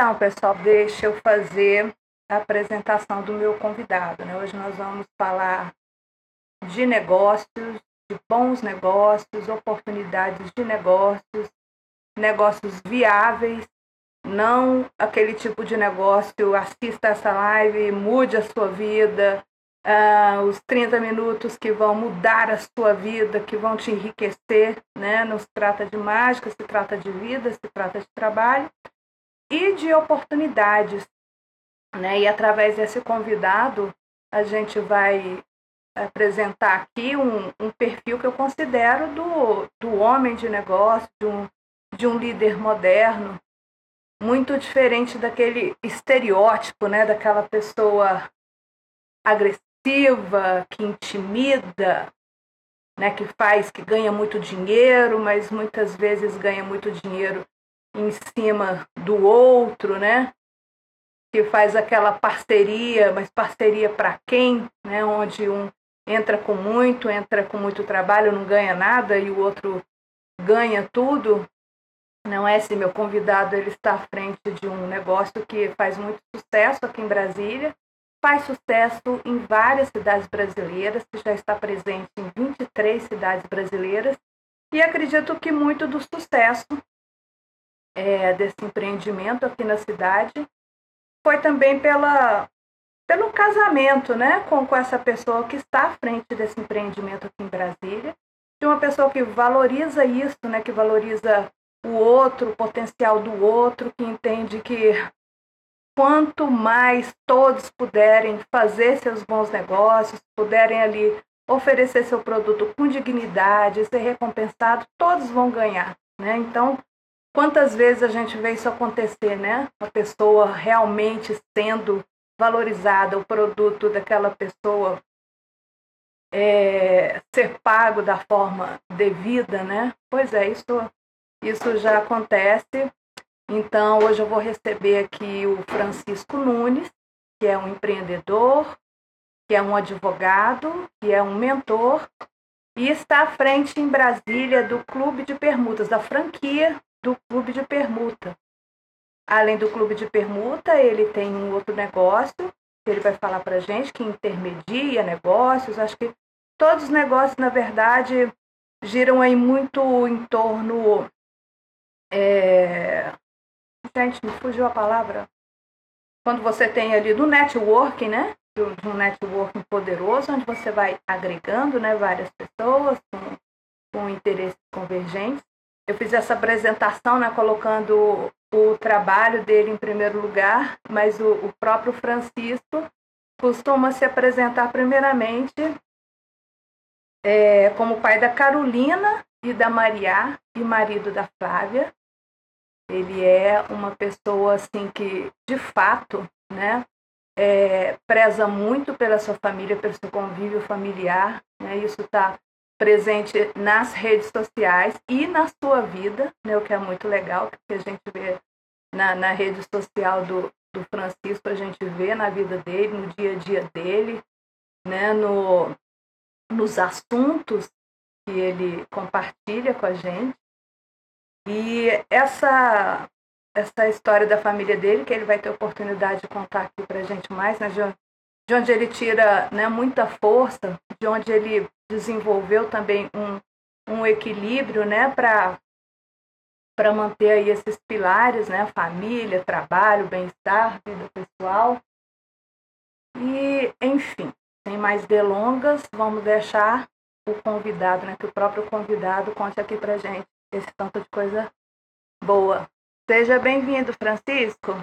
Então, pessoal, deixa eu fazer a apresentação do meu convidado. Né? Hoje nós vamos falar de negócios, de bons negócios, oportunidades de negócios, negócios viáveis, não aquele tipo de negócio, assista essa live, mude a sua vida, uh, os 30 minutos que vão mudar a sua vida, que vão te enriquecer, né? Não se trata de mágica, se trata de vida, se trata de trabalho e de oportunidades, né? E através desse convidado, a gente vai apresentar aqui um, um perfil que eu considero do, do homem de negócio, de um, de um líder moderno, muito diferente daquele estereótipo, né, daquela pessoa agressiva, que intimida, né, que faz, que ganha muito dinheiro, mas muitas vezes ganha muito dinheiro em cima do outro, né? Que faz aquela parceria, mas parceria para quem, né? Onde um entra com muito, entra com muito trabalho, não ganha nada e o outro ganha tudo. Não é esse meu convidado, ele está à frente de um negócio que faz muito sucesso aqui em Brasília faz sucesso em várias cidades brasileiras, que já está presente em 23 cidades brasileiras, e acredito que muito do sucesso é, desse empreendimento aqui na cidade foi também pela, pelo casamento né, com, com essa pessoa que está à frente desse empreendimento aqui em Brasília, de uma pessoa que valoriza isso, né, que valoriza o outro, o potencial do outro, que entende que quanto mais todos puderem fazer seus bons negócios, puderem ali oferecer seu produto com dignidade, ser recompensado, todos vão ganhar, né? Então, quantas vezes a gente vê isso acontecer, né? A pessoa realmente sendo valorizada, o produto daquela pessoa é, ser pago da forma devida, né? Pois é, isso, isso já acontece então, hoje eu vou receber aqui o Francisco Nunes, que é um empreendedor, que é um advogado, que é um mentor e está à frente em Brasília do Clube de Permutas, da franquia do Clube de Permuta. Além do Clube de Permuta, ele tem um outro negócio que ele vai falar para gente, que intermedia negócios. Acho que todos os negócios, na verdade, giram aí muito em torno é, Gente, me fugiu a palavra. Quando você tem ali do networking, né? De um networking poderoso, onde você vai agregando né, várias pessoas com, com interesses convergentes. Eu fiz essa apresentação, né, colocando o trabalho dele em primeiro lugar, mas o, o próprio Francisco costuma se apresentar primeiramente é, como pai da Carolina e da Maria e marido da Flávia, ele é uma pessoa assim que, de fato, né, é, preza muito pela sua família, pelo seu convívio familiar. Né, isso está presente nas redes sociais e na sua vida, né, o que é muito legal, porque a gente vê na, na rede social do, do Francisco, a gente vê na vida dele, no dia a dia dele, né, no, nos assuntos que ele compartilha com a gente. E essa essa história da família dele, que ele vai ter oportunidade de contar aqui para a gente mais, né, de, de onde ele tira né, muita força, de onde ele desenvolveu também um, um equilíbrio né, para manter aí esses pilares, né, família, trabalho, bem-estar, vida pessoal. E, enfim, sem mais delongas, vamos deixar o convidado, né, que o próprio convidado conte aqui para gente esse tanto de coisa boa. Seja bem-vindo, Francisco.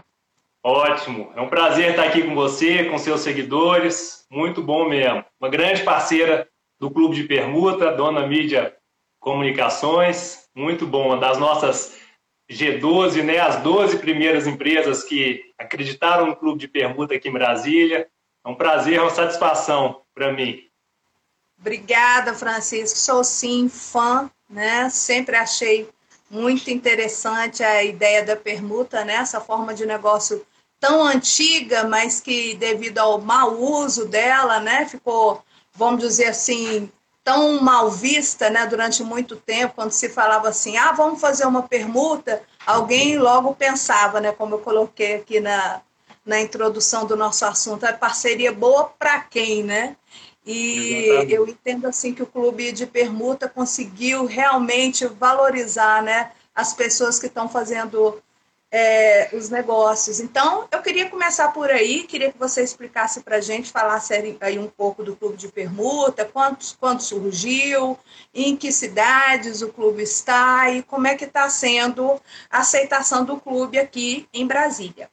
Ótimo, é um prazer estar aqui com você, com seus seguidores, muito bom mesmo. Uma grande parceira do Clube de Permuta, Dona Mídia Comunicações, muito bom, uma das nossas G12, né, as 12 primeiras empresas que acreditaram no Clube de Permuta aqui em Brasília. É um prazer, é uma satisfação para mim. Obrigada, Francisco. Sou sim fã, né? Sempre achei muito interessante a ideia da permuta, né? Essa forma de negócio tão antiga, mas que devido ao mau uso dela, né, ficou, vamos dizer assim, tão mal vista, né, durante muito tempo, quando se falava assim, ah, vamos fazer uma permuta, alguém logo pensava, né, como eu coloquei aqui na, na introdução do nosso assunto, é parceria boa para quem, né? E Exatamente. eu entendo assim que o clube de permuta conseguiu realmente valorizar, né, as pessoas que estão fazendo é, os negócios. Então, eu queria começar por aí, queria que você explicasse para a gente, falasse aí um pouco do clube de permuta, quantos, quando surgiu, em que cidades o clube está e como é que está sendo a aceitação do clube aqui em Brasília.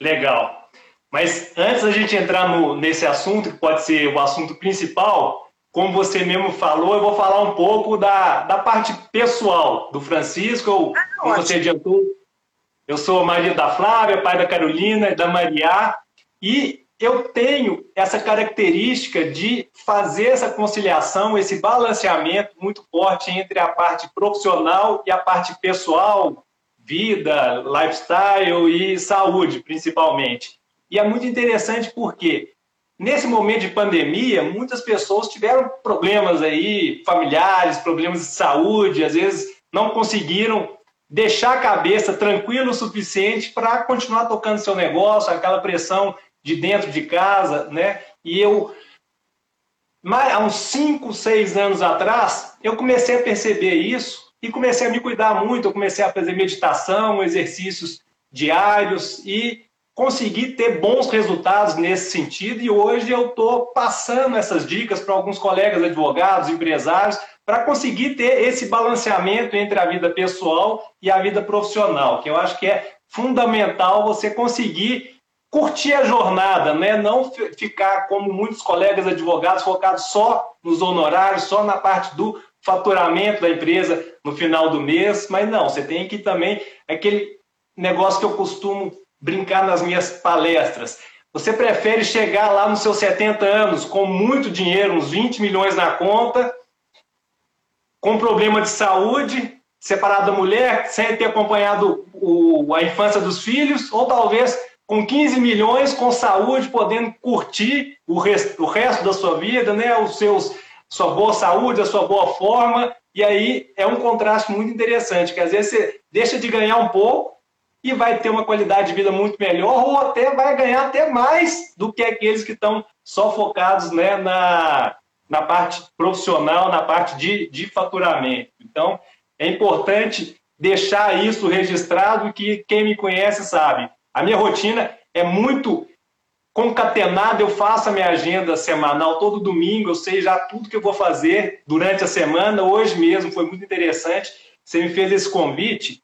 Legal. Mas antes da gente entrar no, nesse assunto, que pode ser o assunto principal, como você mesmo falou, eu vou falar um pouco da, da parte pessoal do Francisco, ah, como ótimo. você adiantou, eu sou marido da Flávia, pai da Carolina e da Maria, e eu tenho essa característica de fazer essa conciliação, esse balanceamento muito forte entre a parte profissional e a parte pessoal, vida, lifestyle e saúde, principalmente. E é muito interessante porque nesse momento de pandemia, muitas pessoas tiveram problemas aí familiares, problemas de saúde, às vezes não conseguiram deixar a cabeça tranquila o suficiente para continuar tocando seu negócio, aquela pressão de dentro de casa, né? E eu, há uns 5, 6 anos atrás, eu comecei a perceber isso e comecei a me cuidar muito. Eu comecei a fazer meditação, exercícios diários e consegui ter bons resultados nesse sentido. E hoje eu estou passando essas dicas para alguns colegas advogados, empresários, para conseguir ter esse balanceamento entre a vida pessoal e a vida profissional, que eu acho que é fundamental você conseguir curtir a jornada, né? não ficar como muitos colegas advogados focados só nos honorários, só na parte do faturamento da empresa no final do mês, mas não, você tem que também aquele negócio que eu costumo brincar nas minhas palestras. Você prefere chegar lá nos seus 70 anos com muito dinheiro, uns 20 milhões na conta, com problema de saúde, separado da mulher, sem ter acompanhado o, a infância dos filhos, ou talvez com 15 milhões, com saúde, podendo curtir o, rest, o resto da sua vida, né? Os seus, sua boa saúde, a sua boa forma. E aí é um contraste muito interessante, que às vezes você deixa de ganhar um pouco e vai ter uma qualidade de vida muito melhor, ou até vai ganhar até mais do que aqueles que estão só focados né, na, na parte profissional, na parte de, de faturamento. Então, é importante deixar isso registrado, que quem me conhece sabe. A minha rotina é muito concatenada, eu faço a minha agenda semanal todo domingo, eu sei já tudo que eu vou fazer durante a semana. Hoje mesmo foi muito interessante, você me fez esse convite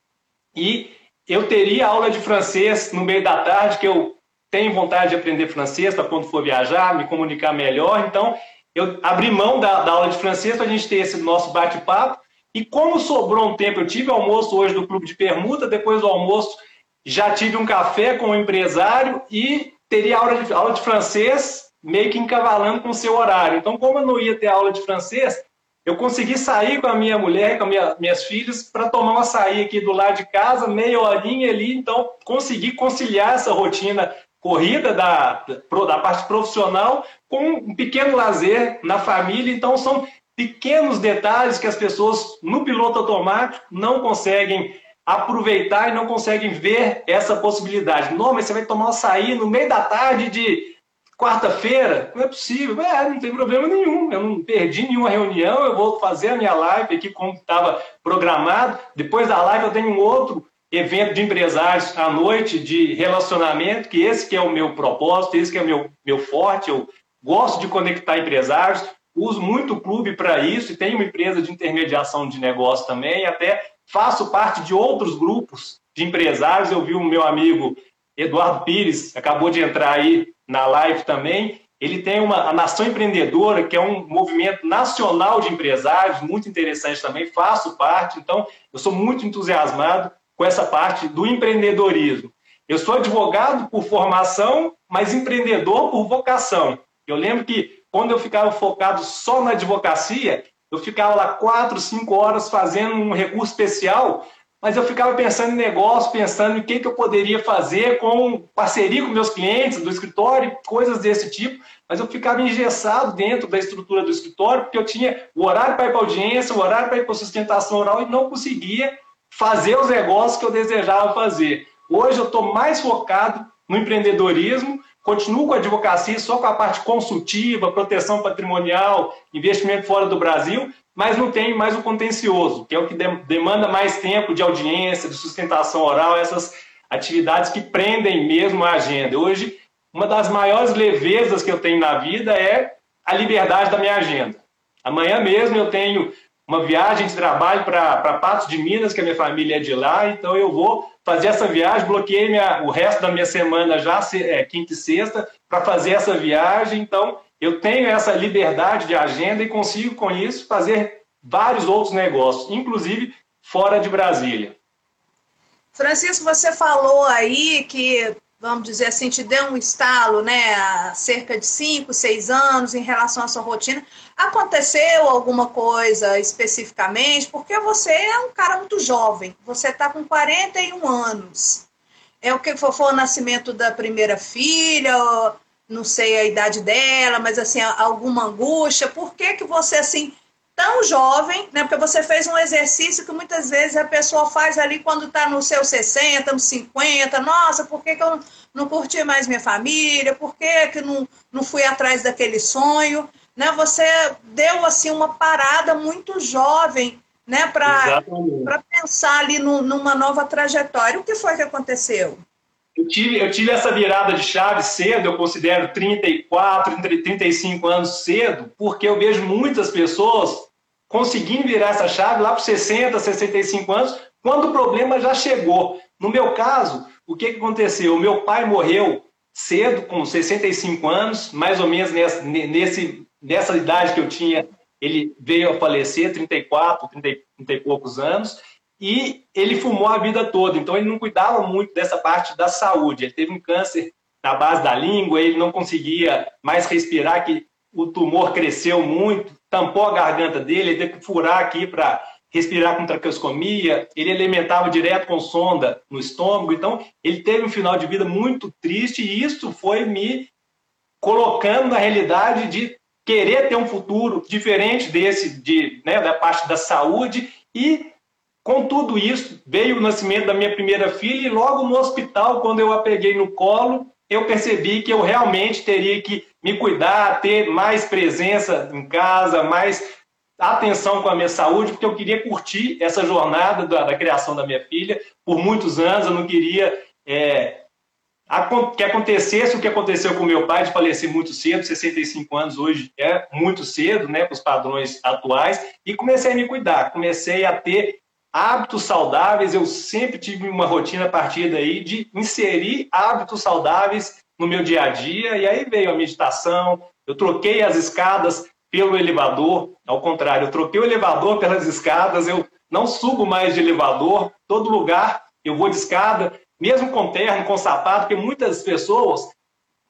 e eu teria aula de francês no meio da tarde, que eu tenho vontade de aprender francês para quando for viajar, me comunicar melhor. Então, eu abri mão da, da aula de francês para a gente ter esse nosso bate-papo. E como sobrou um tempo, eu tive almoço hoje do Clube de Permuta, depois do almoço já tive um café com o um empresário e teria aula de, aula de francês meio que encavalando com o seu horário. Então, como eu não ia ter aula de francês, eu consegui sair com a minha mulher, com minha, minhas filhas, para tomar um açaí aqui do lado de casa, meia horinha ali. Então, consegui conciliar essa rotina corrida da, da parte profissional com um pequeno lazer na família. Então, são pequenos detalhes que as pessoas no piloto automático não conseguem aproveitar e não conseguem ver essa possibilidade. Não, mas você vai tomar um açaí no meio da tarde de quarta-feira? Não é possível. É, não tem problema nenhum. Eu não perdi nenhuma reunião, eu vou fazer a minha live aqui como estava programado. Depois da live eu tenho um outro evento de empresários à noite de relacionamento, que esse que é o meu propósito, esse que é o meu, meu forte, eu gosto de conectar empresários, uso muito o clube para isso e tenho uma empresa de intermediação de negócio também, até faço parte de outros grupos de empresários, eu vi o meu amigo Eduardo Pires, acabou de entrar aí na live também, ele tem uma a Nação Empreendedora, que é um movimento nacional de empresários, muito interessante também, faço parte, então eu sou muito entusiasmado com essa parte do empreendedorismo. Eu sou advogado por formação, mas empreendedor por vocação. Eu lembro que quando eu ficava focado só na advocacia, eu ficava lá quatro, cinco horas fazendo um recurso especial, mas eu ficava pensando em negócio, pensando em o que, eu poderia fazer com parceria com meus clientes do escritório, coisas desse tipo, mas eu ficava engessado dentro da estrutura do escritório, porque eu tinha o horário para ir para audiência, o horário para ir para sustentação oral e não conseguia fazer os negócios que eu desejava fazer. Hoje eu estou mais focado no empreendedorismo, continuo com a advocacia só com a parte consultiva, proteção patrimonial, investimento fora do Brasil, mas não tem mais o contencioso, que é o que demanda mais tempo de audiência, de sustentação oral, essas atividades que prendem mesmo a agenda. Hoje, uma das maiores levezas que eu tenho na vida é a liberdade da minha agenda. Amanhã mesmo eu tenho uma viagem de trabalho para Patos de Minas, que a minha família é de lá, então eu vou fazer essa viagem, bloqueei minha, o resto da minha semana já, é, quinta e sexta, para fazer essa viagem, então eu tenho essa liberdade de agenda e consigo, com isso, fazer vários outros negócios, inclusive fora de Brasília. Francisco, você falou aí que, vamos dizer assim, te deu um estalo, né, há cerca de 5, 6 anos em relação à sua rotina. Aconteceu alguma coisa especificamente? Porque você é um cara muito jovem, você está com 41 anos. É o que foi, foi o nascimento da primeira filha, não sei a idade dela, mas assim, alguma angústia? Por que, que você, assim, tão jovem, né? Porque você fez um exercício que muitas vezes a pessoa faz ali quando está nos seus 60, nos 50, nossa, por que, que eu não curti mais minha família? Por que, que não, não fui atrás daquele sonho? Né? Você deu assim uma parada muito jovem né, para pensar ali no, numa nova trajetória. O que foi que aconteceu? Eu tive, eu tive essa virada de chave cedo, eu considero 34, 35 anos cedo, porque eu vejo muitas pessoas conseguindo virar essa chave lá para 60, 65 anos, quando o problema já chegou. No meu caso, o que, aconteceu? O meu pai morreu cedo, com 65 anos, mais ou menos nessa, nesse, nessa idade que eu tinha, ele veio a falecer, 34, 30, 30 e poucos anos, e ele fumou a vida toda, então ele não cuidava muito dessa parte da saúde. Ele teve um câncer na base da língua, ele não conseguia mais respirar, que o tumor cresceu muito, tampou a garganta dele, ele teve que furar aqui para respirar com traqueoscomia, ele alimentava direto com sonda no estômago, então ele teve um final de vida muito triste e isso foi me colocando na realidade de querer ter um futuro diferente desse, de, né, da parte da saúde e com tudo isso, veio o nascimento da minha primeira filha e logo no hospital, quando eu a peguei no colo, eu percebi que eu realmente teria que me cuidar, ter mais presença em casa, mais atenção com a minha saúde, porque eu queria curtir essa jornada da, da criação da minha filha por muitos anos. Eu não queria é, que acontecesse o que aconteceu com meu pai, de falecer muito cedo, 65 anos hoje é muito cedo, né, para os padrões atuais, e comecei a me cuidar, comecei a ter hábitos saudáveis, eu sempre tive uma rotina a partir daí de inserir hábitos saudáveis no meu dia a dia, e aí veio a meditação, eu troquei as escadas pelo elevador, ao contrário, eu troquei o elevador pelas escadas, eu não subo mais de elevador, todo lugar eu vou de escada, mesmo com terno, com sapato, porque muitas pessoas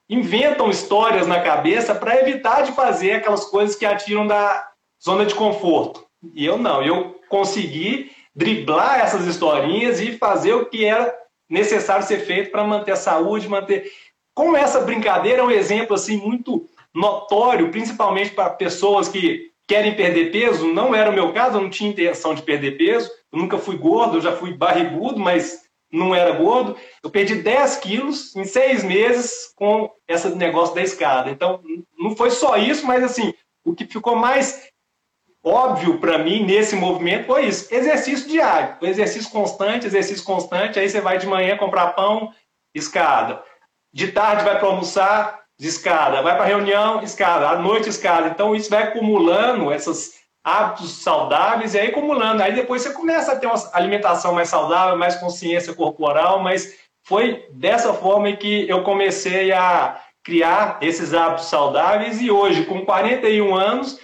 inventam histórias na cabeça para evitar de fazer aquelas coisas que atiram da zona de conforto. E eu não, eu consegui driblar essas historinhas e fazer o que era necessário ser feito para manter a saúde, manter. Como essa brincadeira é um exemplo assim muito notório, principalmente para pessoas que querem perder peso. Não era o meu caso, eu não tinha intenção de perder peso. Eu nunca fui gordo, eu já fui barrigudo, mas não era gordo. Eu perdi 10 quilos em seis meses com esse negócio da escada. Então, não foi só isso, mas assim, o que ficou mais óbvio para mim nesse movimento foi isso: exercício diário, exercício constante, exercício constante. Aí você vai de manhã comprar pão, escada. De tarde vai para almoçar, escada. Vai para reunião, escada. À noite, escada. Então isso vai acumulando esses hábitos saudáveis e aí acumulando. Aí depois você começa a ter uma alimentação mais saudável, mais consciência corporal, mas foi dessa forma que eu comecei a criar esses hábitos saudáveis e hoje, com 41 anos,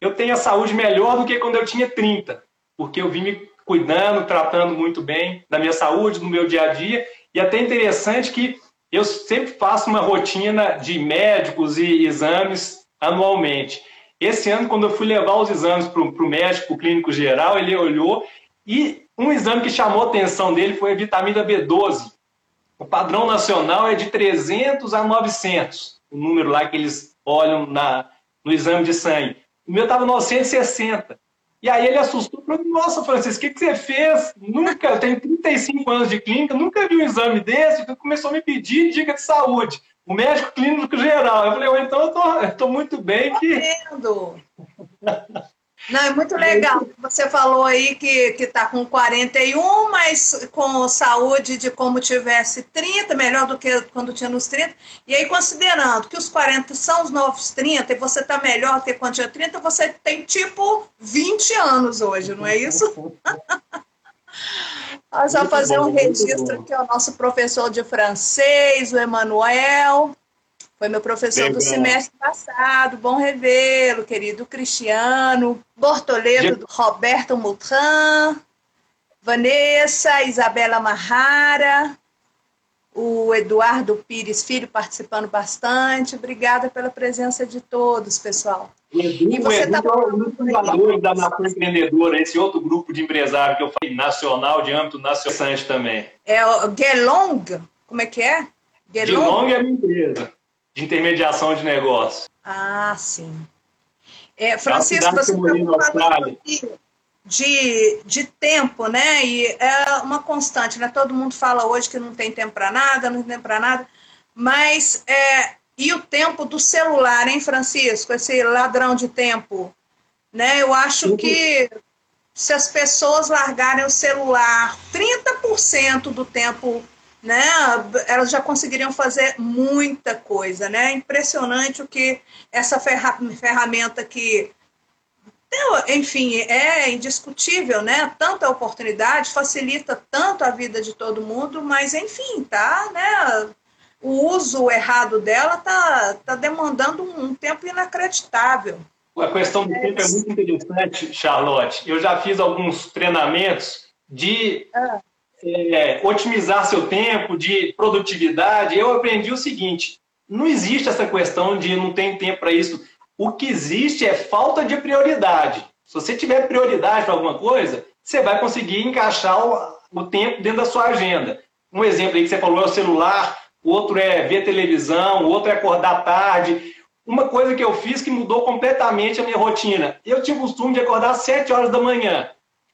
eu tenho a saúde melhor do que quando eu tinha 30, porque eu vim me cuidando, tratando muito bem da minha saúde, do meu dia a dia, e até interessante que eu sempre faço uma rotina de médicos e exames anualmente. Esse ano, quando eu fui levar os exames para o médico, o clínico geral, ele olhou e um exame que chamou a atenção dele foi a vitamina B12. O padrão nacional é de 300 a 900, o número lá que eles olham na, no exame de sangue. O meu estava 960. E aí ele assustou, falou, nossa, Francisco, o que, que você fez? Nunca, eu tenho 35 anos de clínica, nunca vi um exame desse, começou a me pedir dica de saúde. O médico clínico geral. Eu falei, oh, então eu tô, eu tô muito bem que... Entendo. Não, é muito legal. Você falou aí que está com 41, mas com saúde de como tivesse 30, melhor do que quando tinha nos 30. E aí, considerando que os 40 são os novos 30 e você está melhor do que quando tinha 30, você tem tipo 20 anos hoje, não é isso? Nós vamos fazer um registro aqui, o nosso professor de francês, o Emanuel. Foi meu professor do semestre passado. Bom revê-lo, querido Cristiano. Bortoledo, de... Roberto Mutran. Vanessa, Isabela Marrara. O Eduardo Pires Filho participando bastante. Obrigada pela presença de todos, pessoal. Edu, e você está um dos fundadores da Nação Empreendedora, esse outro grupo de empresários que eu falei, nacional, de âmbito nacional também. É o Gelong? Como é que é? Gelong, Gelong é a minha empresa de intermediação de negócio. Ah, sim. É, Francisco, você falando de, de tempo, né? E é uma constante, né? Todo mundo fala hoje que não tem tempo para nada, não tem tempo para nada, mas é, e o tempo do celular, hein, Francisco? Esse ladrão de tempo, né? Eu acho que se as pessoas largarem o celular 30% do tempo né, elas já conseguiriam fazer muita coisa, né? Impressionante o que essa ferramenta que, enfim, é indiscutível, né? Tanta oportunidade, facilita tanto a vida de todo mundo, mas enfim, tá, né? O uso errado dela tá, tá demandando um tempo inacreditável. A questão do tempo é muito interessante, Charlotte. Eu já fiz alguns treinamentos de ah é, otimizar seu tempo, de produtividade, eu aprendi o seguinte: não existe essa questão de não tem tempo para isso. O que existe é falta de prioridade. Se você tiver prioridade para alguma coisa, você vai conseguir encaixar o, o, tempo dentro da sua agenda. Um exemplo aí que você falou é o celular, outro é ver televisão, outro é acordar tarde. Uma coisa que eu fiz que mudou completamente a minha rotina. Eu tinha o costume de acordar às 7 horas da manhã.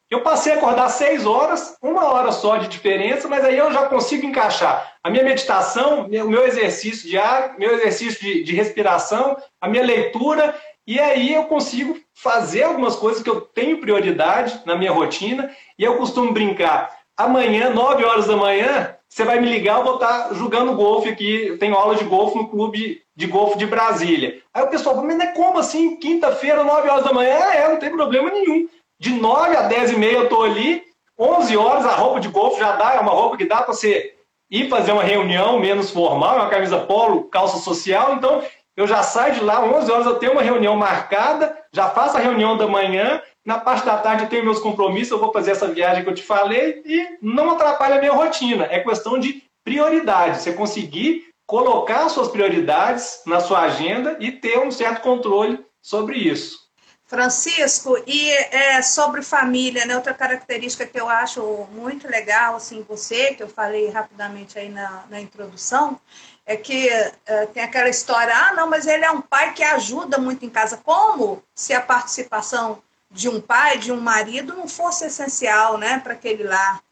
Eu passei a acordar seis horas, uma hora só de diferença, mas aí eu já consigo encaixar a minha meditação, o meu exercício diário, meu exercício de, de respiração, a minha leitura, e aí eu consigo fazer algumas coisas que eu tenho prioridade na minha rotina, e eu costumo brincar. Amanhã, 9 horas da manhã, você vai me ligar, eu vou estar jogando golfe aqui, eu tenho aula de golfe no clube de golfe de Brasília. Aí o pessoal mas é como assim, quinta-feira, 9 horas da manhã? É, é, não tem problema nenhum. De 9 a 10 e meia eu estou ali, 11 horas a roupa de golfe já dá, é uma roupa que dá para você ir fazer uma reunião menos formal, é uma camisa polo, calça social, então eu já saio de lá, 11 horas eu tenho uma reunião marcada, já faço a reunião da manhã, na parte da tarde eu tenho meus compromissos, eu vou fazer essa viagem que eu te falei e não atrapalha a minha rotina. É questão de prioridade, você conseguir colocar suas prioridades na sua agenda e ter um certo controle sobre isso. Francisco, e é, sobre família, né, outra característica que eu acho muito legal, assim, você, que eu falei rapidamente aí na, na introdução, é que é, tem aquela história, ah, não, mas ele é um pai que ajuda muito em casa. Como se a participação de um pai, de um marido, não fosse essencial, né, para aquele lar?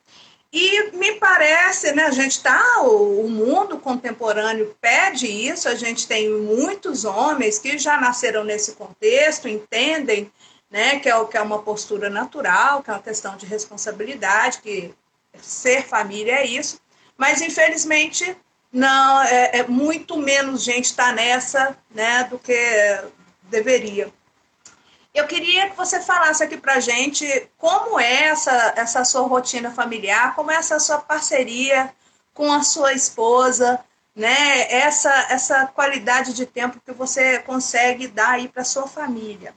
E me parece, né, a gente o, o, mundo contemporâneo pede isso, a gente tem muitos homens que já nasceram nesse contexto, entendem né, que, é, que é uma postura natural, que é uma questão de responsabilidade, que ser família é isso, mas infelizmente não é, é muito menos gente está nessa né, do que deveria. Eu queria que você falasse aqui para gente como é essa, essa sua rotina familiar, como é essa sua parceria com a sua esposa, né, essa, essa qualidade de tempo que você consegue dar aí para sua família.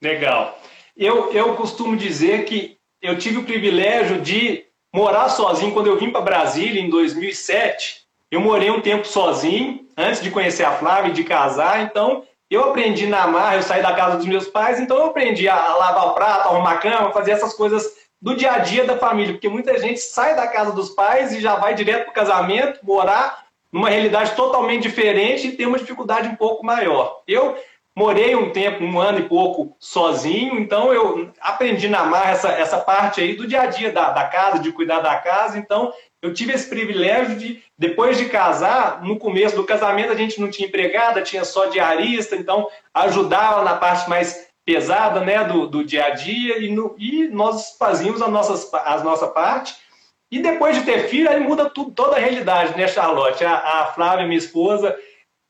Legal. Eu, eu costumo dizer que eu tive o privilégio de morar sozinho quando eu vim para Brasília em 2007. Eu morei um tempo sozinho antes de conhecer a Flávia e de casar, então eu aprendi na marra, eu saí da casa dos meus pais, então eu aprendi a lavar o prato, arrumar a cama, fazer essas coisas do dia a dia da família, porque muita gente sai da casa dos pais e já vai direto para o casamento, morar numa realidade totalmente diferente e tem uma dificuldade um pouco maior. Eu morei um tempo, um ano e pouco, sozinho, então eu aprendi na marra essa, essa parte aí do dia a dia da, da casa, de cuidar da casa, então eu tive esse privilégio de, depois de casar, no começo do casamento a gente não tinha empregada, tinha só diarista, então ajudava na parte mais pesada né, do, do dia a dia e, no, e nós fazíamos a, a nossa parte. E depois de ter filho, aí muda tudo, toda a realidade, né, Charlotte? A, a Flávia, minha esposa,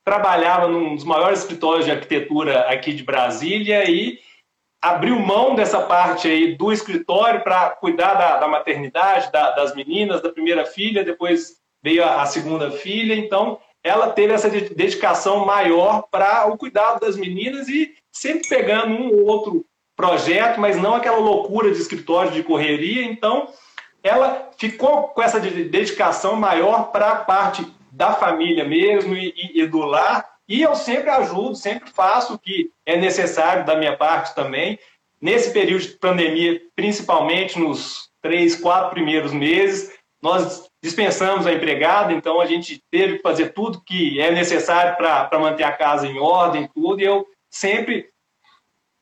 trabalhava num dos maiores escritórios de arquitetura aqui de Brasília e abriu mão dessa parte aí do escritório para cuidar da, da maternidade, da, das meninas, da primeira filha, depois veio a, a, segunda filha, então ela teve essa dedicação maior para o cuidado das meninas e sempre pegando um ou outro projeto, mas não aquela loucura de escritório, de correria, então ela ficou com essa dedicação maior para a parte da família mesmo e, e, e do lar. E eu sempre ajudo, sempre faço o que é necessário da minha parte também. Nesse período de pandemia, principalmente nos três, quatro primeiros meses, nós dispensamos a empregada, então a gente teve que fazer tudo que é necessário para manter a casa em ordem, tudo, e eu sempre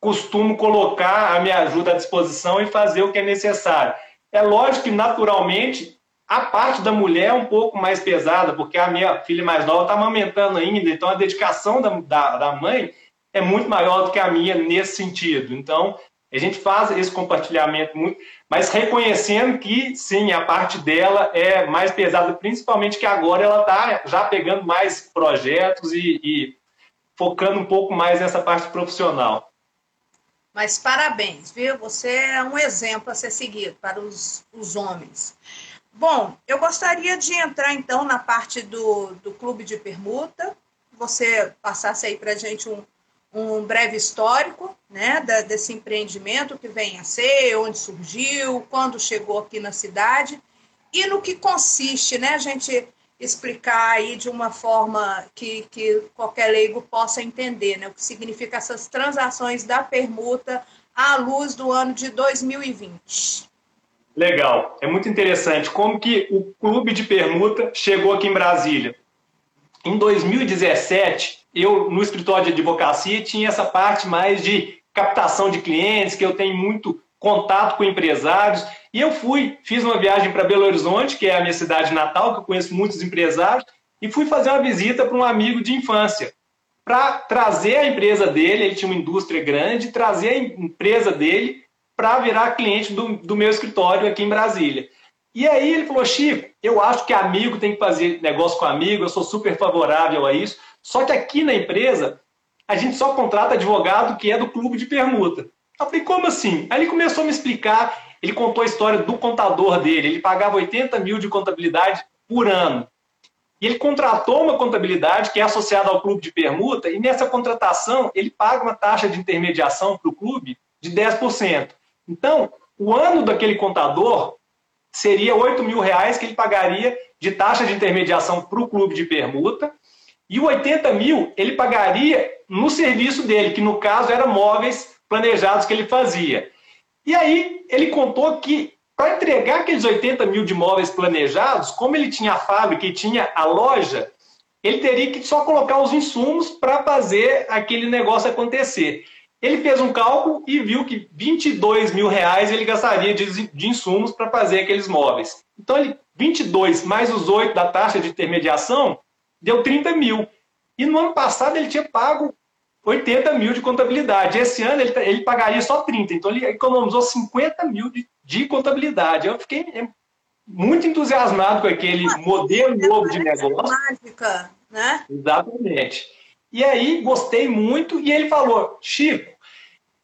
costumo colocar a minha ajuda à disposição e fazer o que é necessário. É lógico que, naturalmente, a parte da mulher é um pouco mais pesada, porque a minha filha mais nova está amamentando ainda, então a dedicação da, da, da, mãe é muito maior do que a minha nesse sentido. Então, a gente faz esse compartilhamento muito, mas reconhecendo que, sim, a parte dela é mais pesada, principalmente que agora ela está já pegando mais projetos e, e focando um pouco mais nessa parte profissional. Mas parabéns, viu? Você é um exemplo a ser seguido para os, os homens. Bom, eu gostaria de entrar então na parte do, do clube de permuta. Você passasse aí para a gente um, um breve histórico né, da, desse empreendimento que vem a ser, onde surgiu, quando chegou aqui na cidade e no que consiste, né? A gente explicar aí de uma forma que, que qualquer leigo possa entender, né? O que significa essas transações da permuta à luz do ano de 2020. Legal, é muito interessante como que o clube de permuta chegou aqui em Brasília. Em 2017, eu no escritório de advocacia tinha essa parte mais de captação de clientes, que eu tenho muito contato com empresários, e eu fui, fiz uma viagem para Belo Horizonte, que é a minha cidade natal, que eu conheço muitos empresários, e fui fazer uma visita para um amigo de infância, para trazer a empresa dele, ele tinha uma indústria grande, trazer a empresa dele para virar cliente do, do meu escritório aqui em Brasília. E aí ele falou, Chico, eu acho que amigo tem que fazer negócio com amigo, eu sou super favorável a isso. Só que aqui na empresa, a gente só contrata advogado que é do clube de permuta. Eu falei, como assim? Aí ele começou a me explicar, ele contou a história do contador dele, ele pagava 80 mil de contabilidade por ano. E ele contratou uma contabilidade que é associada ao clube de permuta, e nessa contratação ele paga uma taxa de intermediação para o clube de 10%. Então, o ano daquele contador seria 8 mil reais que ele pagaria de taxa de intermediação para o clube de permuta, e o 80 mil ele pagaria no serviço dele, que no caso era móveis planejados que ele fazia. E aí ele contou que para entregar aqueles 80 mil de móveis planejados, como ele tinha a fábrica e tinha a loja, ele teria que só colocar os insumos para fazer aquele negócio acontecer. Ele fez um cálculo e viu que 22 mil reais ele gastaria de, de insumos para fazer aqueles móveis. Então, ele, 22 mais os 8 da taxa de intermediação deu 30 mil. E no ano passado ele tinha pago 80 mil de contabilidade. Esse ano ele, ele pagaria só 30. Então ele economizou 50 mil de, de contabilidade. Eu fiquei é, muito entusiasmado com aquele modelo novo de negócio. Mágica, né? Exatamente. E aí gostei muito e ele falou, Chico,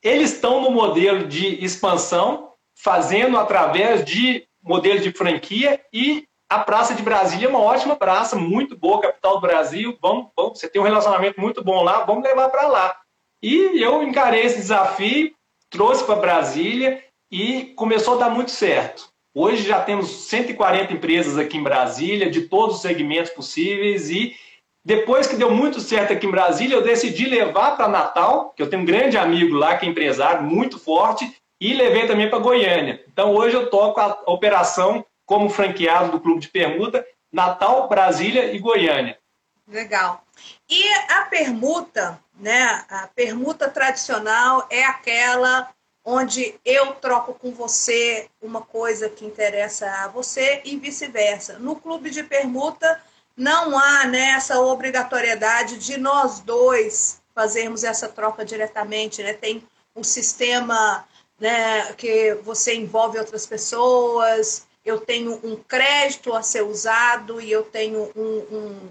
eles estão no modelo de expansão, fazendo através de modelo de franquia e a Praça de Brasília é uma ótima praça, muito boa, capital do Brasil. Vamos, vamos você tem um relacionamento muito bom lá, vamos levar para lá. E eu encarei esse desafio, trouxe para Brasília e começou a dar muito certo. Hoje já temos 140 empresas aqui em Brasília, de todos os segmentos possíveis, e depois que deu muito certo aqui em Brasília, eu decidi levar para Natal, que eu tenho um grande amigo lá que é empresário, muito forte, e levei também para Goiânia. Então hoje eu toco a operação como franqueado do Clube de Permuta, Natal, Brasília e Goiânia. Legal. E a permuta, né? A permuta tradicional é aquela onde eu troco com você uma coisa que interessa a você e vice-versa. No clube de permuta não há né, essa obrigatoriedade de nós dois fazermos essa troca diretamente, né? Tem um sistema né, que você envolve outras pessoas, eu tenho um crédito a ser usado e eu tenho um, um,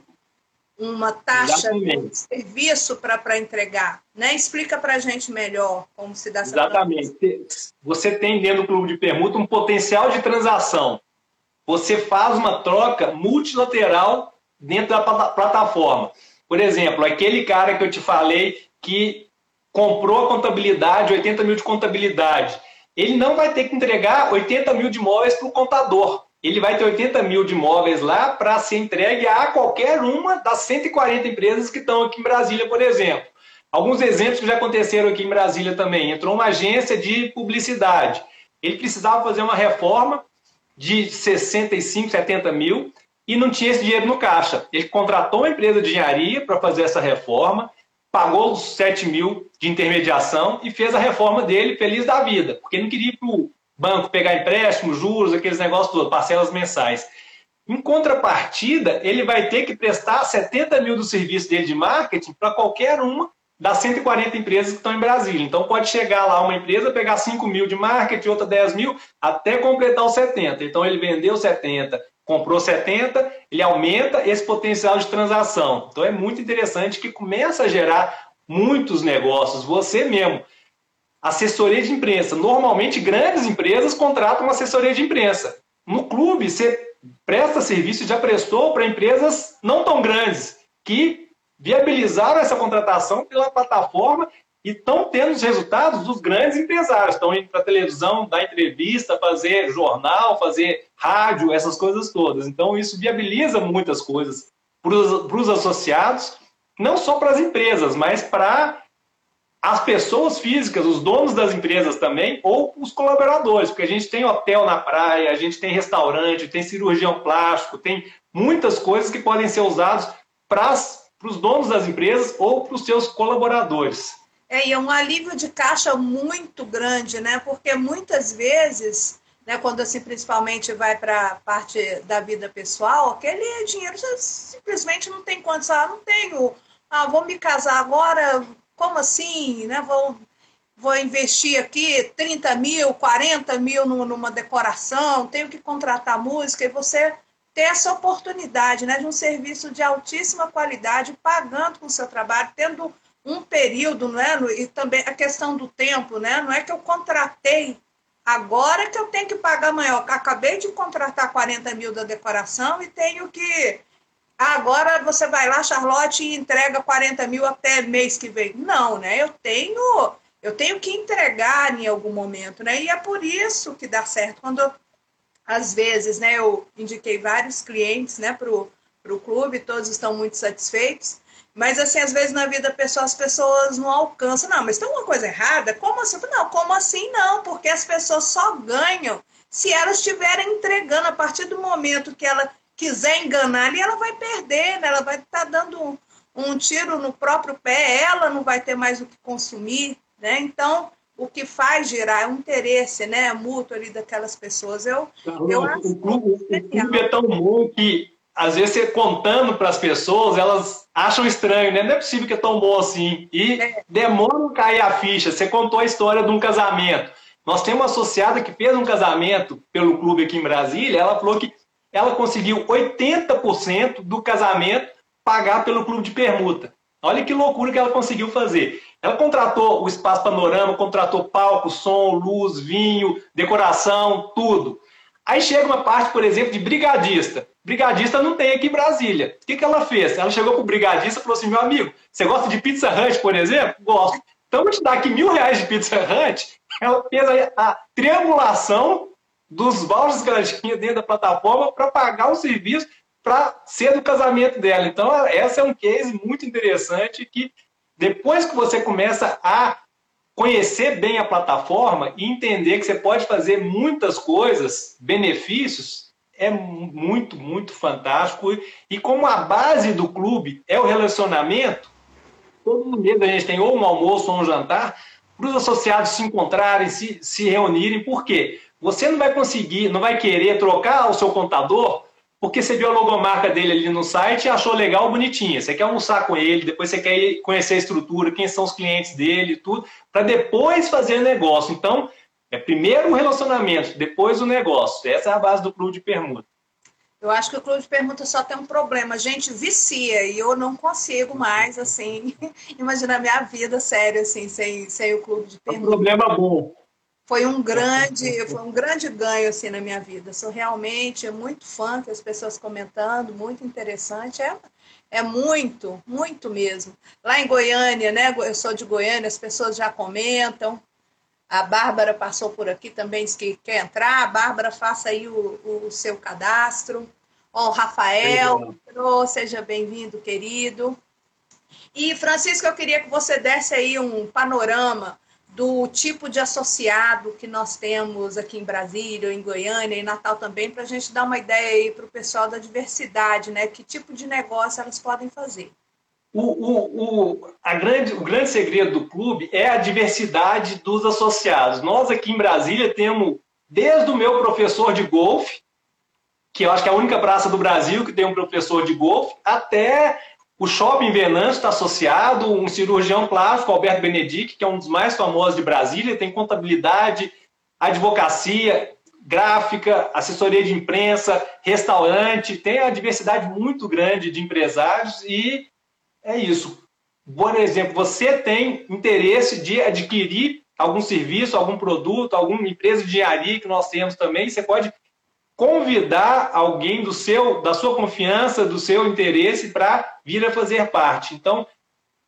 uma taxa de serviço para entregar. Né? Explica para a gente melhor como se dá essa Exatamente. Você tem dentro do clube de permuta um potencial de transação. Você faz uma troca multilateral dentro da plataforma. Por exemplo, aquele cara que eu te falei que comprou a contabilidade, 80 mil de contabilidade ele não vai ter que entregar 80 mil de imóveis para o contador. Ele vai ter 80 mil de imóveis lá para ser entregue a qualquer uma das 140 empresas que estão aqui em Brasília, por exemplo. Alguns exemplos que já aconteceram aqui em Brasília também. Entrou uma agência de publicidade. Ele precisava fazer uma reforma de 65, 70 mil e não tinha esse dinheiro no caixa. Ele contratou uma empresa de engenharia para fazer essa reforma pagou os 7 mil de intermediação e fez a reforma dele feliz da vida, porque não queria ir para o banco pegar empréstimo, juros, aqueles negócios todos, parcelas mensais. Em contrapartida, ele vai ter que prestar 70 mil do serviço dele de marketing para qualquer uma das 140 empresas que estão em Brasília. Então pode chegar lá uma empresa, pegar 5 mil de marketing, outra 10 mil, até completar os 70. Então ele vendeu 70, comprou 70, ele aumenta esse potencial de transação. Então é muito interessante que começa a gerar muitos negócios. Você mesmo, assessoria de imprensa. Normalmente grandes empresas contratam assessoria de imprensa. No clube, você presta serviço, já prestou para empresas não tão grandes, que viabilizaram essa contratação pela plataforma e estão tendo os resultados dos grandes empresários. Estão indo para a televisão, dar entrevista, fazer jornal, fazer rádio, essas coisas todas. Então, isso viabiliza muitas coisas para os associados, não só para as empresas, mas para as pessoas físicas, os donos das empresas também, ou os colaboradores, porque a gente tem hotel na praia, a gente tem restaurante, tem cirurgião plástico, tem muitas coisas que podem ser usadas para os donos das empresas ou para os seus colaboradores. É, e é um alívio de caixa muito grande, né? Porque muitas vezes, né, quando assim principalmente vai para a parte da vida pessoal, aquele dinheiro você simplesmente não tem condição, ah, não tenho, ah, vou me casar agora, como assim, né? Vou, vou investir aqui 30 mil, 40 mil numa decoração, tenho que contratar música, e você ter essa oportunidade né, de um serviço de altíssima qualidade, pagando com o seu trabalho, tendo um período, né? E também a questão do tempo, né? Não é que eu contratei agora que eu tenho que pagar. Eu acabei de contratar 40 mil da decoração e tenho que. Agora você vai lá, Charlotte, e entrega 40 mil até mês que vem. Não, né? Eu tenho, eu tenho que entregar em algum momento, né? E é por isso que dá certo. Quando eu, às vezes, né, eu indiquei vários clientes né, para o clube, todos estão muito satisfeitos. Mas, assim, às vezes na vida pessoal as pessoas não alcançam. Não, mas tem alguma coisa errada? Como assim? Não, como assim não? Porque as pessoas só ganham se elas estiverem entregando. A partir do momento que ela quiser enganar ali, ela vai perder, né? ela vai estar tá dando um, um tiro no próprio pé, ela não vai ter mais o que consumir. Né? Então, o que faz girar é um interesse né, mútuo ali daquelas pessoas. Eu, eu acho o clube, o clube é tão bom que às vezes você contando para as pessoas, elas acham estranho, né? Não é possível que é tão bom assim. E é. demora a cair a ficha. Você contou a história de um casamento. Nós temos uma associada que fez um casamento pelo clube aqui em Brasília. Ela falou que ela conseguiu 80% do casamento pagar pelo clube de permuta. Olha que loucura que ela conseguiu fazer. Ela contratou o espaço panorama, contratou palco, som, luz, vinho, decoração, tudo. Aí chega uma parte, por exemplo, de brigadista. Brigadista não tem aqui em Brasília. O que, que ela fez? Ela chegou para o brigadista e falou assim: meu amigo, você gosta de Pizza Hut, por exemplo? Gosto. Então vou te dar aqui mil reais de Pizza Hut. Ela fez a triangulação dos vouchers que ela tinha dentro da plataforma para pagar o serviço para ser do casamento dela. Então, essa é um case muito interessante que depois que você começa a conhecer bem a plataforma e entender que você pode fazer muitas coisas, benefícios, é muito, muito fantástico. E como a base do clube é o relacionamento, todo mês a gente tem ou um almoço ou um jantar, para os associados se encontrarem, se, se reunirem. Por quê? Você não vai conseguir, não vai querer trocar o seu contador porque você viu a logomarca dele ali no site e achou legal, bonitinha. Você quer almoçar com ele, depois você quer conhecer a estrutura, quem são os clientes dele, tudo, para depois fazer negócio. Então, é primeiro o relacionamento, depois o negócio. Essa é a base do clube de permuta. Eu acho que o clube de permuta só tem um problema, a gente vicia e eu não consigo mais, assim, imaginar minha vida sério, assim, sem, sem o clube de permuta. É um problema bom foi um grande, foi um grande ganho assim na minha vida. Sou realmente muito fã das pessoas comentando, muito interessante. É, é muito, muito mesmo. Lá em Goiânia, né? Eu sou de Goiânia, as pessoas já comentam. A Bárbara passou por aqui também, disse que quer entrar. A Bárbara, faça aí o, o seu cadastro. Ó, o Rafael, entrou, seja bem-vindo, querido. E, Francisco, eu queria que você desse aí um panorama do tipo de associado que nós temos aqui em Brasília, em Goiânia, em Natal também, para a gente dar uma ideia aí para o pessoal da diversidade, né? Que tipo de negócio elas podem fazer. O, o, o, a grande, o grande segredo do clube é a diversidade dos associados. Nós aqui em Brasília temos, desde o meu professor de golfe, que eu acho que é a única praça do Brasil que tem um professor de golfe, até o Shopping Venâncio está associado, um cirurgião plástico, Alberto Benedict, que é um dos mais famosos de Brasília, tem contabilidade, advocacia, gráfica, assessoria de imprensa, restaurante, tem a diversidade muito grande de empresários e é isso. Por exemplo, você tem interesse de adquirir algum serviço, algum produto, alguma empresa de engenharia que nós temos também, você pode convidar alguém do seu, da sua confiança, do seu interesse para vir a fazer parte. Então,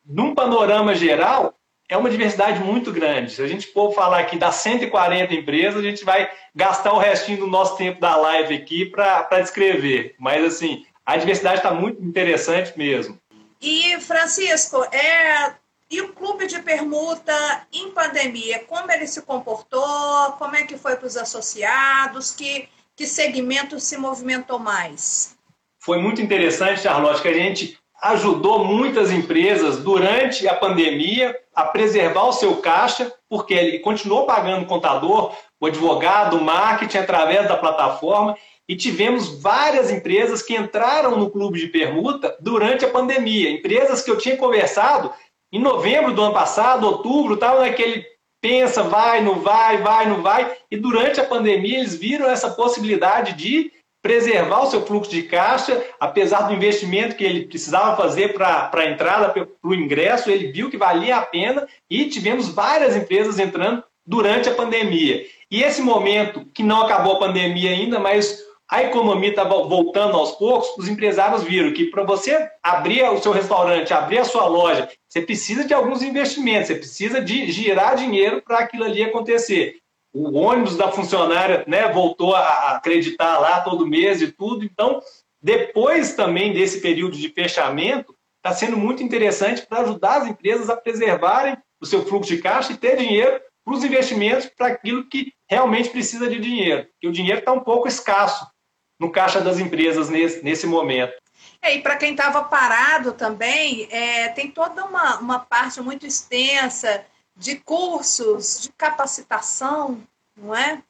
num panorama geral, é uma diversidade muito grande. Se a gente for falar aqui das 140 empresas, a gente vai gastar o restinho do nosso tempo da live aqui para descrever. Mas, assim, a diversidade está muito interessante mesmo. E, Francisco, é, e o clube de permuta em pandemia, como ele se comportou? Como é que foi para os associados? Que que segmento se movimentou mais? Foi muito interessante, Charlotte, que a gente ajudou muitas empresas durante a pandemia a preservar o seu caixa, porque ele continuou pagando o contador, o advogado, o marketing através da plataforma, e tivemos várias empresas que entraram no clube de permuta durante a pandemia. Empresas que eu tinha conversado em novembro do ano passado, outubro, estavam naquele pensa, vai, não vai, vai, não vai. E durante a pandemia eles viram essa possibilidade de preservar o seu fluxo de caixa, apesar do investimento que ele precisava fazer para a entrada, para o ingresso, ele viu que valia a pena e tivemos várias empresas entrando durante a pandemia. E esse momento, que não acabou a pandemia ainda, mas a economia estava voltando aos poucos, os empresários viram que para você abrir o seu restaurante, abrir a sua loja, você precisa de alguns investimentos, você precisa de girar dinheiro para aquilo ali acontecer. O ônibus da funcionária né, voltou a acreditar lá todo mês e tudo. Então, depois também desse período de fechamento, está sendo muito interessante para ajudar as empresas a preservarem o seu fluxo de caixa e ter dinheiro para os investimentos, para aquilo que realmente precisa de dinheiro. Porque o dinheiro está um pouco escasso no caixa das empresas nesse, nesse momento. É, e para quem estava parado também, é, tem toda uma, uma parte muito extensa de cursos, de capacitação, não é?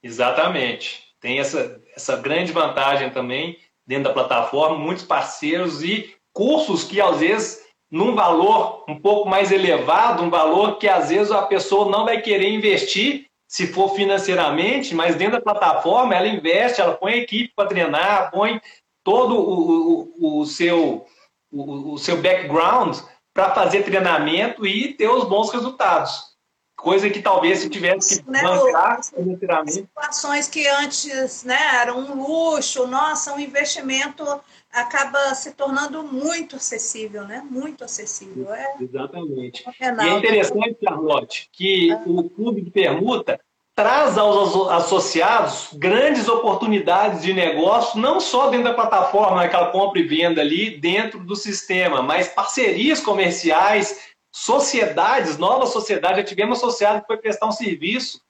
Exatamente. Tem essa, essa grande vantagem também dentro da plataforma, muitos parceiros e cursos que às vezes num valor um pouco mais elevado, um valor que às vezes a pessoa não vai querer investir se for financeiramente, mas dentro da plataforma ela investe, ela põe a equipe para treinar, põe todo o, o, o seu, o, o, seu background para fazer treinamento e ter os bons resultados. coisa que talvez se tivesse que né, bancar financeiramente. Situações que antes né, eram um luxo, nossa, um investimento acaba se tornando muito acessível, né? Muito acessível. É... Exatamente. Renaldo. E é interessante, Charlotte, que ah. o clube de permuta traz aos associados grandes oportunidades de negócio, não só dentro da plataforma, aquela compra e venda ali, dentro do sistema, mas parcerias comerciais, sociedades, novas sociedades. Já tivemos associado que foi prestar um serviço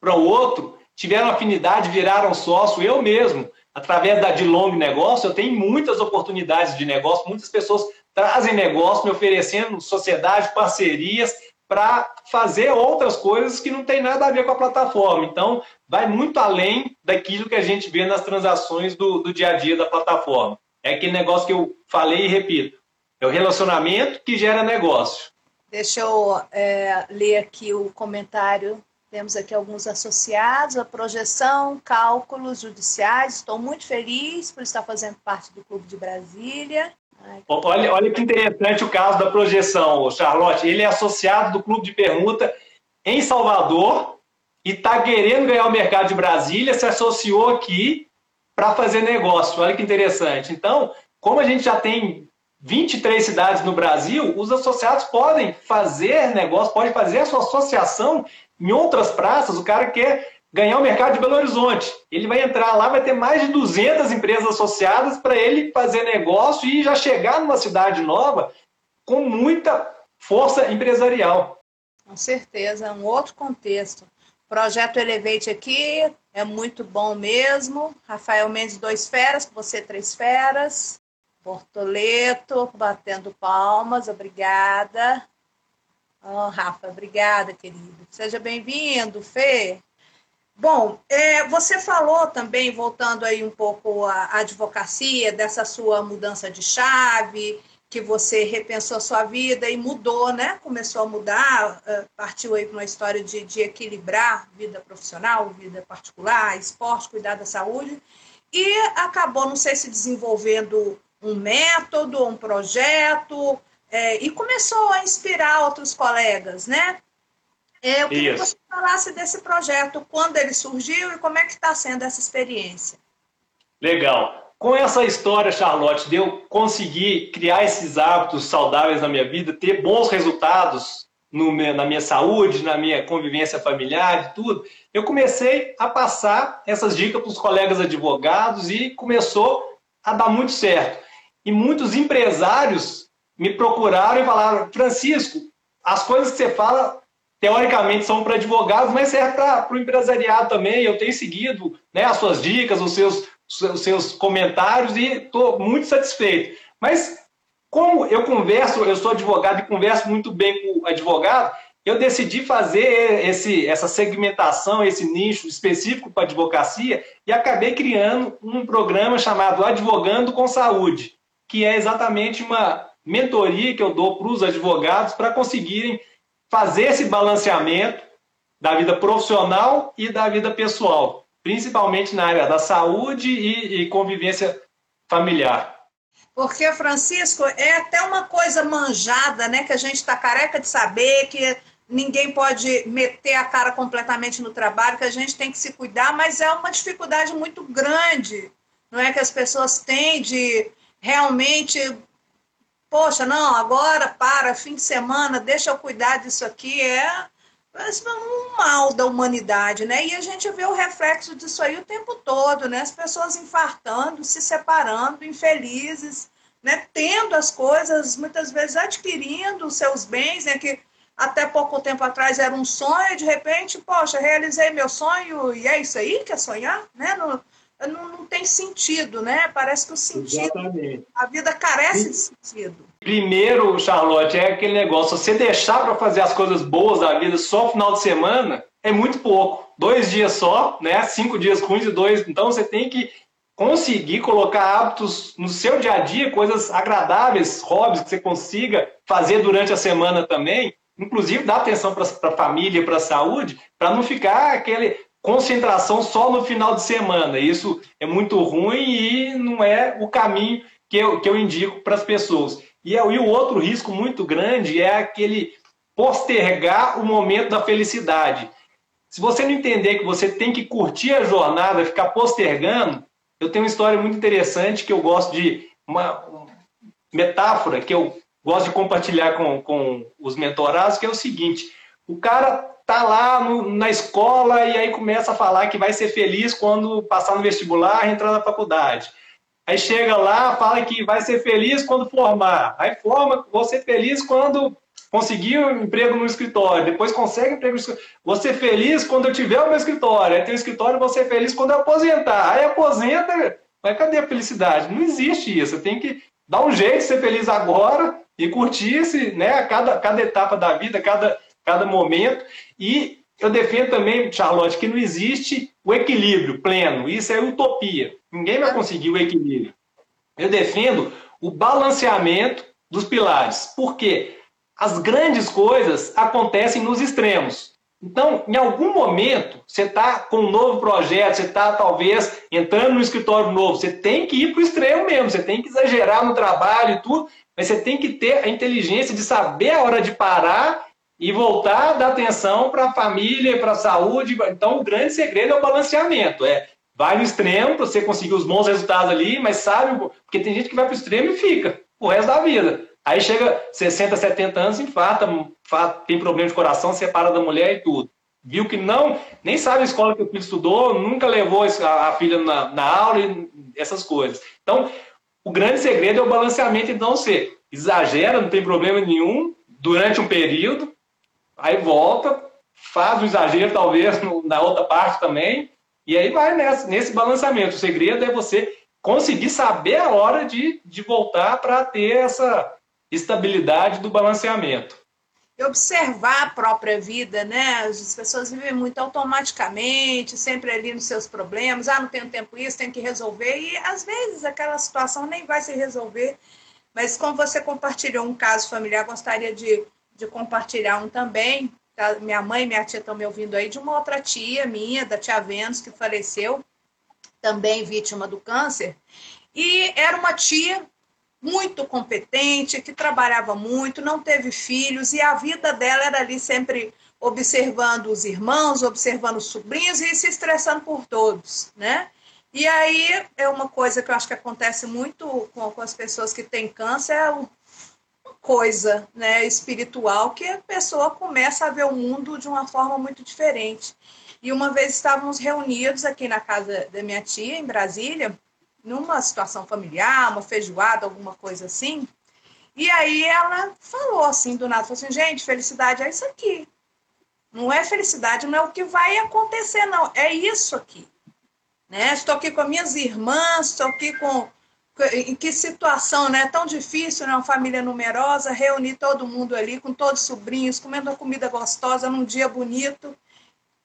para o outro, tiveram afinidade, viraram sócio. Eu mesmo, através da Dilong Negócio, eu tenho muitas oportunidades de negócio, muitas pessoas trazem negócio me oferecendo sociedade, parcerias para fazer outras coisas que não tem nada a ver com a plataforma. Então, vai muito além daquilo que a gente vê nas transações do, do dia a dia da plataforma. É aquele negócio que eu falei e repito. É o relacionamento que gera negócio. Deixa eu é, ler aqui o comentário. Temos aqui alguns associados, a projeção, cálculos judiciais. Estou muito feliz por estar fazendo parte do Clube de Brasília. Olha, olha que interessante o caso da projeção, Charlotte. Ele é associado do Clube de Permuta em Salvador e está querendo ganhar o mercado de Brasília, se associou aqui para fazer negócio. Olha que interessante. Então, como a gente já tem 23 cidades no Brasil, os associados podem fazer negócio, podem fazer a sua associação em outras praças. O cara quer ganhar o mercado de Belo Horizonte. Ele vai entrar lá, vai ter mais de 200 empresas associadas para ele fazer negócio e já chegar numa cidade nova com muita força empresarial. Com certeza, é um outro contexto. Projeto Elevate aqui é muito bom mesmo. Rafael Mendes, dois feras, você três feras. Portoleto, batendo palmas, obrigada. Oh, Rafa, obrigada, querido. Seja bem-vindo, Fê. Bom, é, você falou também, voltando aí um pouco à advocacia, dessa sua mudança de chave, que você repensou a sua vida e mudou, né? Começou a mudar, é, partiu aí para uma história de, de equilibrar vida profissional, vida particular, esporte, cuidar da saúde, e acabou, não sei se desenvolvendo um método, um projeto, é, e começou a inspirar outros colegas, né? É, eu queria Isso. que você falasse desse projeto, quando ele surgiu e como é que está sendo essa experiência. Legal. Com essa história, Charlotte, de eu conseguir criar esses hábitos saudáveis na minha vida, ter bons resultados no, na minha saúde, na minha convivência familiar e tudo, eu comecei a passar essas dicas para os colegas advogados e começou a dar muito certo. E muitos empresários me procuraram e falaram: Francisco, as coisas que você fala teoricamente são para advogados, mas serve para o empresariado também. Eu tenho seguido né, as suas dicas, os seus, os seus comentários e estou muito satisfeito. Mas como eu converso, eu sou advogado e converso muito bem com o advogado, eu decidi fazer esse, essa segmentação, esse nicho específico para advocacia e acabei criando um programa chamado Advogando com Saúde, que é exatamente uma mentoria que eu dou para os advogados para conseguirem fazer esse balanceamento da vida profissional e da vida pessoal, principalmente na área da saúde e, e convivência familiar. Porque, Francisco, é até uma coisa manjada, né? Que a gente está careca de saber que ninguém pode meter a cara completamente no trabalho, que a gente tem que se cuidar, mas é uma dificuldade muito grande, não é? Que as pessoas têm de realmente poxa, não, agora para, fim de semana, deixa eu cuidar disso aqui, é um mal da humanidade, né? E a gente vê o reflexo disso aí o tempo todo, né? As pessoas infartando, se separando, infelizes, né? Tendo as coisas, muitas vezes adquirindo os seus bens, né? Que até pouco tempo atrás era um sonho, de repente, poxa, realizei meu sonho e é isso aí que é sonhar, né? No, não, não tem sentido, né? Parece que o sentido. Exatamente. A vida carece de sentido. Primeiro, Charlotte, é aquele negócio: você deixar para fazer as coisas boas da vida só no final de semana é muito pouco. Dois dias só, né? Cinco dias ruins e dois. Então você tem que conseguir colocar hábitos no seu dia a dia, coisas agradáveis, hobbies que você consiga fazer durante a semana também. Inclusive, dar atenção para a família, para a saúde, para não ficar aquele concentração só no final de semana. Isso é muito ruim e não é o caminho que eu, que eu indico para as pessoas. E, é, e o outro risco muito grande é aquele postergar o momento da felicidade. Se você não entender que você tem que curtir a jornada, ficar postergando, eu tenho uma história muito interessante que eu gosto de uma metáfora que eu gosto de compartilhar com, com os mentorados, que é o seguinte: o cara tá lá no, na escola e aí começa a falar que vai ser feliz quando passar no vestibular entrar na faculdade. Aí chega lá, fala que vai ser feliz quando formar. Aí forma, vou ser feliz quando conseguir um emprego no escritório. Depois consegue um emprego no escritório. Vou ser feliz quando eu tiver o meu escritório. Aí tem um escritório, vou ser feliz quando eu aposentar. Aí aposenta, mas cadê a felicidade? Não existe isso. Tem que dar um jeito de ser feliz agora e curtir esse, né, cada, cada etapa da vida, cada, cada momento. E eu defendo também, Charlotte, que não existe o equilíbrio pleno. Isso é utopia. Ninguém vai conseguir o equilíbrio. Eu defendo o balanceamento dos pilares. Por quê? As grandes coisas acontecem nos extremos. Então, em algum momento, você está com um novo projeto, você está talvez entrando no escritório novo, você tem que ir para o extremo mesmo, você tem que exagerar no trabalho e tudo, mas você tem que ter a inteligência de saber a hora de parar e voltar da atenção para a família, para a saúde. Então, o grande segredo é o balanceamento. É vai no extremo para você conseguir os bons resultados ali, mas sabe, porque tem gente que vai para o extremo e fica o resto da vida. Aí chega 60, 70 anos, infarta, tem problema de coração, separa da mulher e tudo. Viu que não, nem sabe a escola que o filho estudou, nunca levou a filha na, na aula e essas coisas. Então, o grande segredo é o balanceamento. Então, você exagera, não tem problema nenhum, durante um período, aí volta, faz o exagero, talvez, na outra parte também, e aí vai nessa, nesse balanceamento. O segredo é você conseguir saber a hora de, de voltar para ter essa estabilidade do balanceamento. Observar a própria vida, né? As pessoas vivem muito automaticamente, sempre ali nos seus problemas. Ah, não tenho tempo isso, tenho que resolver. E às vezes aquela situação nem vai se resolver. Mas como você compartilhou um caso familiar, gostaria de, de compartilhar um também. Tá? Minha mãe e minha tia estão me ouvindo aí, de uma outra tia minha, da tia Vênus, que faleceu, também vítima do câncer. E era uma tia muito competente, que trabalhava muito, não teve filhos, e a vida dela era ali sempre observando os irmãos, observando os sobrinhos e se estressando por todos, né? E aí é uma coisa que eu acho que acontece muito com, com as pessoas que têm câncer, é uma coisa né, espiritual que a pessoa começa a ver o mundo de uma forma muito diferente. E uma vez estávamos reunidos aqui na casa da minha tia, em Brasília, numa situação familiar, uma feijoada, alguma coisa assim. E aí ela falou assim, do nada, falou assim, gente, felicidade é isso aqui. Não é felicidade, não é o que vai acontecer, não. É isso aqui. Né? Estou aqui com minhas irmãs, estou aqui com. Em que situação, né? Tão difícil, né? Uma família numerosa, reunir todo mundo ali, com todos os sobrinhos, comendo uma comida gostosa num dia bonito.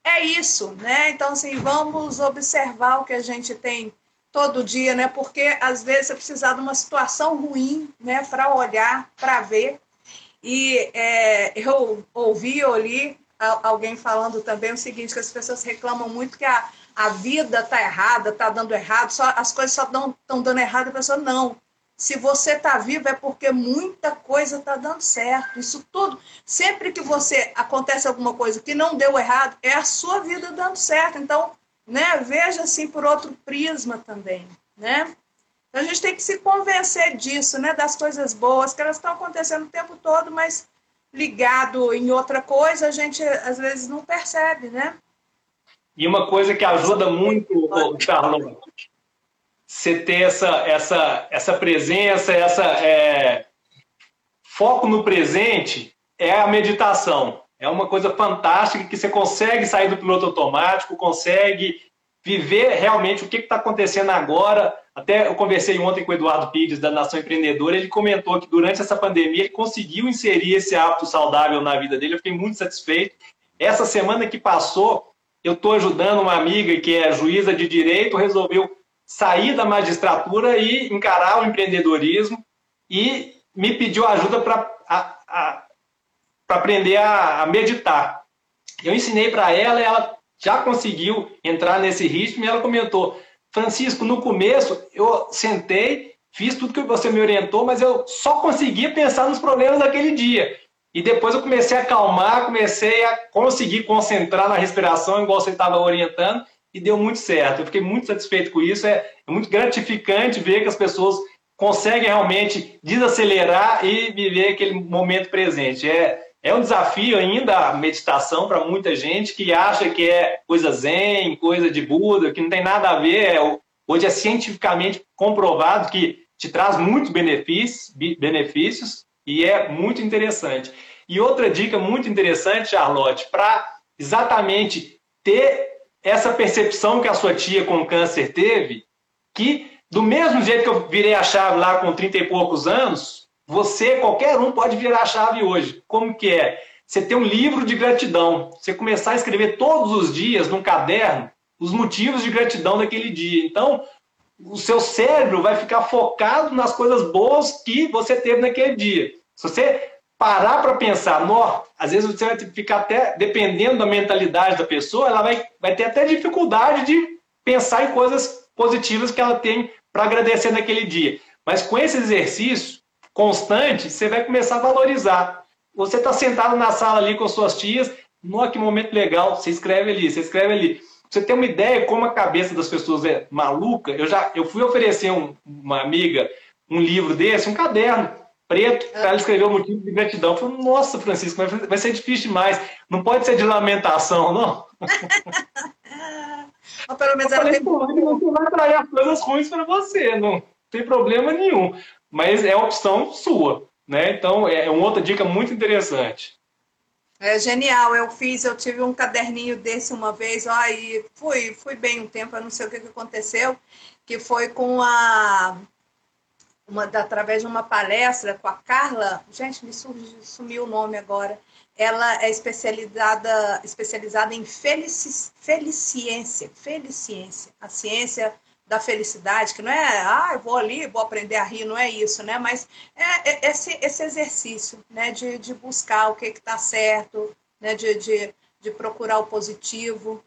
É isso, né? Então, assim, vamos observar o que a gente tem todo dia, né? Porque às vezes você precisa de uma situação ruim, né, para olhar, para ver. E é, eu ouvi, eu li alguém falando também o seguinte, que as pessoas reclamam muito que a, a vida tá errada, tá dando errado, só, as coisas só estão dando errado, a pessoa, não. Se você está vivo é porque muita coisa está dando certo. Isso tudo, sempre que você acontece alguma coisa que não deu errado, é a sua vida dando certo. Então, né? Veja assim por outro prisma também, né? Então a gente tem que se convencer disso, né? Das coisas boas que elas estão acontecendo o tempo todo, mas ligado em outra coisa a gente às vezes não percebe, né? E uma coisa que ajuda muito, Carlos, você ter essa, essa, essa presença, essa é, foco no presente é a meditação. É uma coisa fantástica que você consegue sair do piloto automático, consegue viver realmente o que está acontecendo agora. Até eu conversei ontem com o Eduardo Pires, da Nação Empreendedora, ele comentou que durante essa pandemia ele conseguiu inserir esse hábito saudável na vida dele, eu fiquei muito satisfeito. Essa semana que passou, eu estou ajudando uma amiga que é juíza de direito, resolveu sair da magistratura e encarar o empreendedorismo e me pediu ajuda para aprender a, a, meditar. Eu ensinei para ela ela já conseguiu entrar nesse ritmo e ela comentou: Francisco, no começo eu sentei, fiz tudo que você me orientou, mas eu só conseguia pensar nos problemas daquele dia. E depois eu comecei a acalmar, comecei a conseguir concentrar na respiração, igual você estava orientando, e deu muito certo. Eu fiquei muito satisfeito com isso. É, é muito gratificante ver que as pessoas conseguem realmente desacelerar e viver aquele momento presente. É, é um desafio ainda a meditação para muita gente que acha que é coisa zen, coisa de Buda, que não tem nada a ver. É, hoje é cientificamente comprovado que te traz muitos benefícios, benefícios e é muito interessante. E outra dica muito interessante, Charlotte, para exatamente ter essa percepção que a sua tia com câncer teve, que do mesmo jeito que eu virei a chave lá com 30 e poucos anos, você, qualquer um, pode virar a chave hoje. Como que é? Você ter um livro de gratidão. Você começar a escrever todos os dias num caderno os motivos de gratidão daquele dia. Então, o seu cérebro vai ficar focado nas coisas boas que você teve naquele dia. Se você parar para pensar, no, às vezes você vai ficar até, dependendo da mentalidade da pessoa, ela vai, vai ter até dificuldade de pensar em coisas positivas que ela tem para agradecer naquele dia. Mas com esse exercício constante, você vai começar a valorizar. Você está sentado na sala ali com suas tias, no que momento legal, você escreve ali, você escreve ali você tem uma ideia como a cabeça das pessoas é maluca, eu já eu fui oferecer um, uma amiga um livro desse, um caderno preto, para ela escrever o motivo de gratidão. Eu falei, nossa, Francisco, vai ser difícil demais. Não pode ser de lamentação, não. Ou pelo menos ela falei, tem... Você vai atrair as coisas ruins para você, não tem problema nenhum. Mas é opção sua, né? Então, é uma outra dica muito interessante. É genial, eu fiz, eu tive um caderninho desse uma vez, ó, e fui, fui bem um tempo, eu não sei o que, que aconteceu, que foi com a uma, através de uma palestra com a Carla, gente, me sumiu o nome agora. Ela é especializada, especializada em felici, feliciência, feliciência, a ciência da felicidade, que não é, ah, eu vou ali, vou aprender a rir, não é isso, né? Mas é, é esse, esse exercício, né? De, de buscar o que está certo, né? De, de, de procurar o positivo.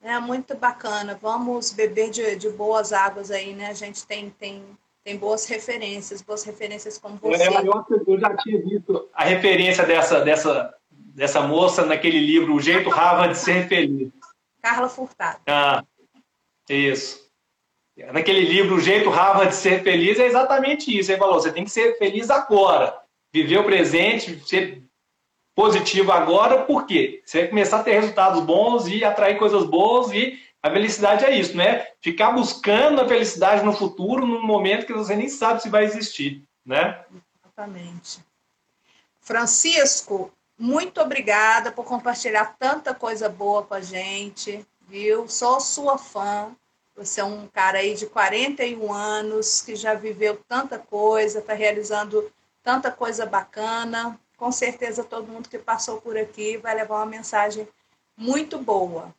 É muito bacana. Vamos beber de, de boas águas aí, né? A gente tem, tem, tem boas referências, boas referências como você. É, eu já tinha visto a referência dessa, dessa, dessa moça naquele livro, O Jeito Rava de Ser Feliz. Carla Furtado. Ah, isso. Naquele livro, O Jeito Harvard de Ser Feliz, é exatamente isso. Ele falou: você tem que ser feliz agora. Viver o presente, ser positivo agora, por quê? Você vai começar a ter resultados bons e atrair coisas boas e a felicidade é isso, né? Ficar buscando a felicidade no futuro, num momento que você nem sabe se vai existir, né? Exatamente. Francisco, muito obrigada por compartilhar tanta coisa boa com a gente, viu? Sou sua fã. Você é um cara aí de 41 anos que já viveu tanta coisa, está realizando tanta coisa bacana. Com certeza todo mundo que passou por aqui vai levar uma mensagem muito boa.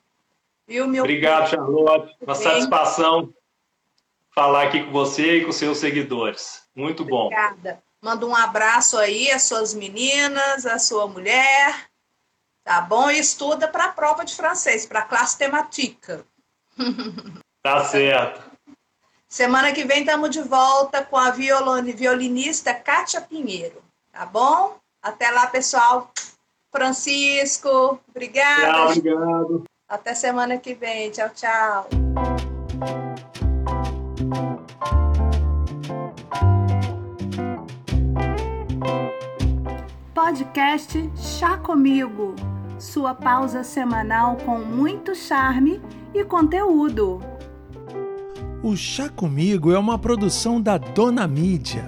Viu, meu Obrigado, Charlotte. Uma bem? satisfação falar aqui com você e com seus seguidores. Muito bom. Obrigada. Manda um abraço aí às suas meninas, à sua mulher, tá bom? E estuda para a prova de francês, para a classe temática. Tá certo. Semana que vem estamos de volta com a violinista Kátia Pinheiro, tá bom? Até lá, pessoal. Francisco, obrigada. Tchau, obrigado. Até semana que vem. Tchau, tchau. Podcast Chá Comigo. Sua pausa semanal com muito charme e conteúdo. O Chá Comigo é uma produção da Dona Mídia.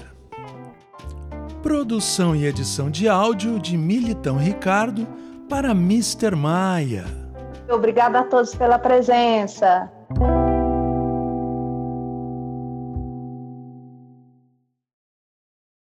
Produção e edição de áudio de Militão Ricardo para Mr. Maia. Obrigada a todos pela presença.